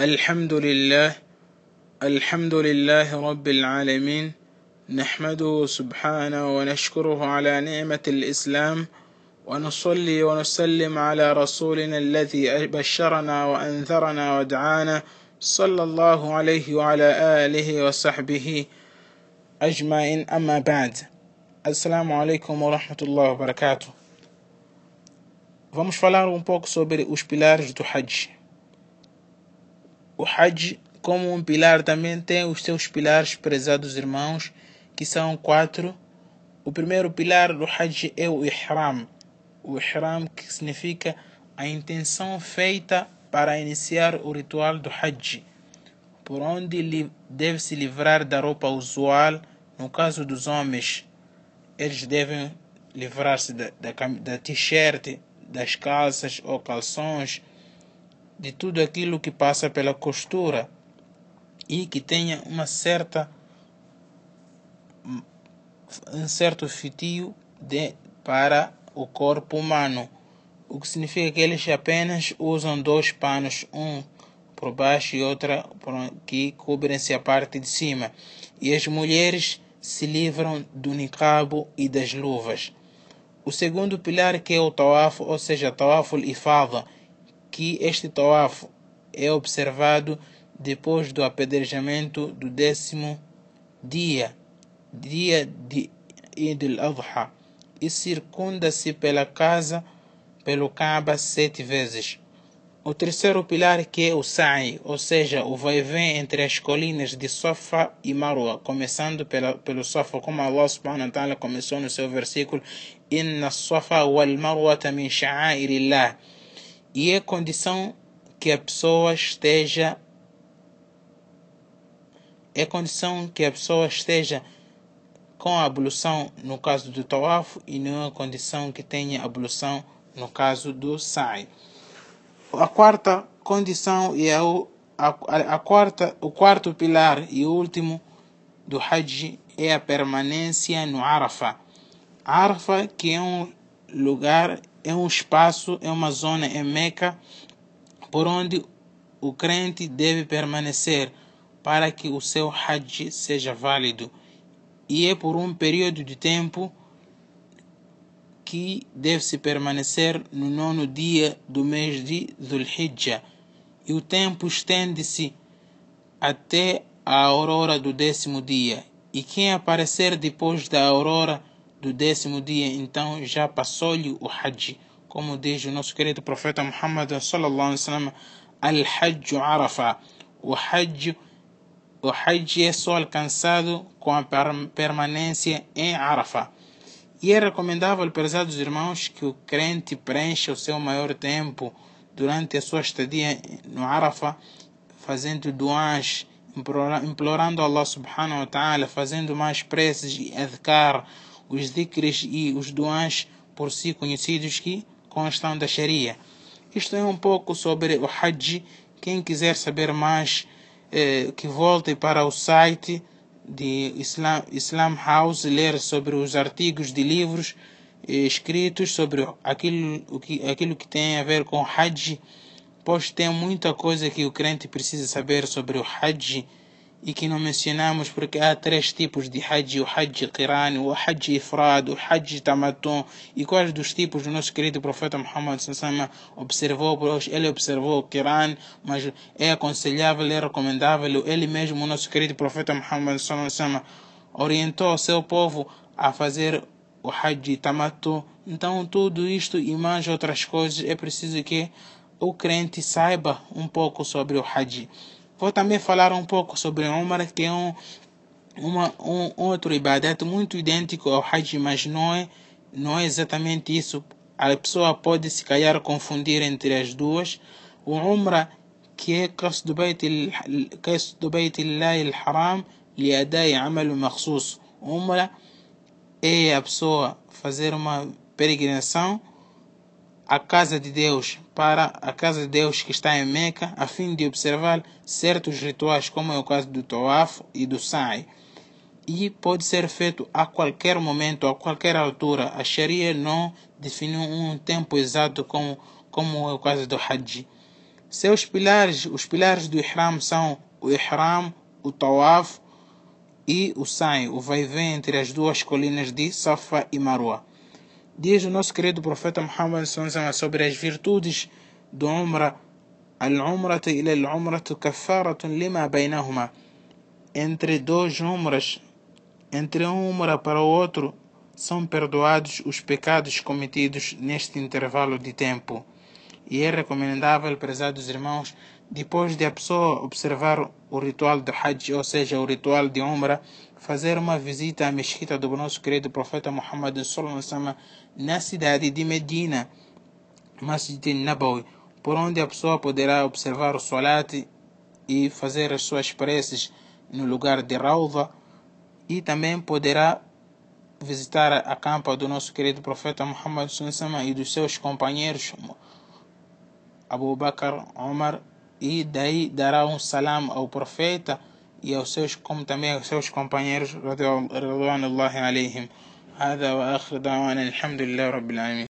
الحمد لله الحمد لله رب العالمين نحمده سبحانه ونشكره على نعمة الإسلام ونصلي ونسلم على رسولنا الذي بشرنا وأنذرنا ودعانا صلى الله عليه وعلى آله وصحبه أجمعين أما بعد السلام عليكم ورحمة الله وبركاته Vamos falar um pouco sobre os pilares do Hajj. O Hajj, como um pilar, também tem os seus pilares, prezados irmãos, que são quatro. O primeiro pilar do Hajj é o Ihram. O Ihram, que significa a intenção feita para iniciar o ritual do Hajj, por onde deve se livrar da roupa usual. No caso dos homens, eles devem livrar-se da, da, da t-shirt, das calças ou calções, de tudo aquilo que passa pela costura e que tenha uma certa um certo fitio de, para o corpo humano, o que significa que eles apenas usam dois panos, um por baixo e outra que cobrem-se a parte de cima, e as mulheres se livram do niqabo e das luvas. O segundo pilar que é o tawaf, ou seja, tawaf ifada, que este tawaf é observado depois do apedrejamento do décimo dia, dia de Eid al-Adha, e circunda-se pela casa, pelo Kaaba sete vezes. O terceiro pilar que é o Sa'i, ou seja, o vai-vem entre as colinas de Safa e Marwa, começando pela, pelo Safa, como Allah subhanahu wa ta'ala começou no seu versículo Inna Safa wal Marwata min sha'airillah. E é condição que a pessoa esteja é condição que a pessoa esteja com a ablução no caso do tawaf e não é condição que tenha ablução no caso do sa'i. A quarta condição e a, a, a, quarta, o quarto pilar e último do Hajj é a permanência no Arafah. Arafah, que é um lugar, é um espaço, é uma zona em Meca por onde o crente deve permanecer para que o seu Hajj seja válido. E é por um período de tempo que deve-se permanecer no nono dia do mês de Dhul-Hijjah, e o tempo estende-se até a aurora do décimo dia. E quem aparecer depois da aurora do décimo dia, então já passou-lhe o Hajj, como diz o nosso querido profeta Muhammad sallallahu alaihi wasallam, Al-Hajj Arafah. O Hajj, o Hajj é só alcançado com a permanência em Arafah. E é recomendável, prezados irmãos, que o crente preencha o seu maior tempo durante a sua estadia no Arafah, fazendo duas, implorando Allah subhanahu wa ta'ala, fazendo mais preces e adhkar, os dhikres e os duas por si conhecidos que constam da Sharia. Isto é um pouco sobre o Hajj. Quem quiser saber mais, eh, que volte para o site de Islam, Islam House ler sobre os artigos de livros escritos sobre aquilo, o que, aquilo que tem a ver com Hajj, pois tem muita coisa que o crente precisa saber sobre o Hajj e que não mencionamos porque há três tipos de Hajj, o Hajj Qiran, o Hajj Ifrad, o Hajj Tamaton e quais dos tipos o nosso querido profeta Muhammad observou, ele observou o Qiran, mas é aconselhável, é recomendável, ele mesmo, o nosso querido profeta Muhammad orientou o seu povo a fazer o Hajj Tamaton. Então tudo isto e mais outras coisas é preciso que o crente saiba um pouco sobre o Hajj. Vou também falar um pouco sobre Umar, que é um, uma, um outro ibadat muito idêntico ao Hajj, mas não é, não é exatamente isso. A pessoa pode se calhar confundir entre as duas. O Umra, que é Qasdu Beit Allah al-Haram, liadai amal makhsus. Umra é a pessoa fazer uma peregrinação à casa de Deus, para a casa de Deus que está em Meca, a fim de observar certos rituais, como é o caso do Tawaf e do Sa'i. E pode ser feito a qualquer momento, a qualquer altura. A Sharia não definiu um tempo exato como, como é o caso do Hajj. Seus pilares, os pilares do Ihram são o Ihram, o Tawaf e o Sa'i, o vai vem entre as duas colinas de Safa e Marwa diz o nosso querido profeta Muhammad sobre as virtudes do Umrah. Al-Umrat ila al-Umrat kafaratun lima bainahuma. Entre dois Umras, entre um Umra para o outro, são perdoados os pecados cometidos neste intervalo de tempo. E é recomendável, prezados irmãos, depois de a pessoa observar o ritual do Hajj, ou seja, o ritual de Umra, fazer uma visita à mesquita do nosso querido profeta Muhammad na cidade de Medina, Masjid Nabawi, por onde a pessoa poderá observar o Salat e fazer as suas preces no lugar de Rawda e também poderá visitar a campa do nosso querido profeta Muhammad e dos seus companheiros Abu Bakr, Omar e daí dará um salam ao profeta e aos seus como também aos seus companheiros رضوان الله عليهم هذا وآخر دعوانا الحمد لله رب العالمين